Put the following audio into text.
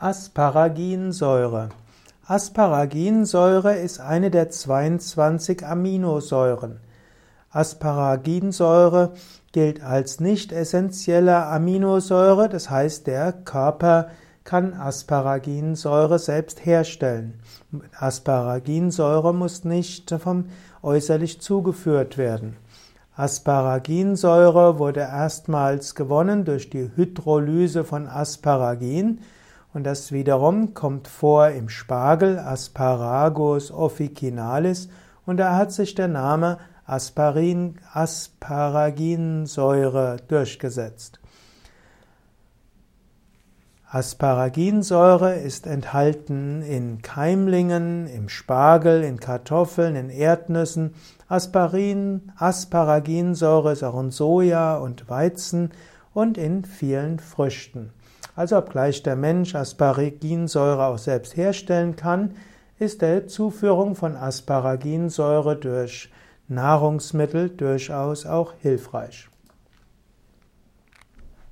Asparaginsäure. Asparaginsäure ist eine der 22 Aminosäuren. Asparaginsäure gilt als nicht essentielle Aminosäure, das heißt, der Körper kann Asparaginsäure selbst herstellen. Asparaginsäure muss nicht vom äußerlich zugeführt werden. Asparaginsäure wurde erstmals gewonnen durch die Hydrolyse von Asparagin und das wiederum kommt vor im Spargel Asparagus officinalis und da hat sich der Name Asparin, Asparaginsäure durchgesetzt. Asparaginsäure ist enthalten in Keimlingen, im Spargel, in Kartoffeln, in Erdnüssen. Asparin, Asparaginsäure ist auch in Soja und Weizen und in vielen Früchten. Also obgleich der Mensch Asparaginsäure auch selbst herstellen kann, ist der Zuführung von Asparaginsäure durch Nahrungsmittel durchaus auch hilfreich.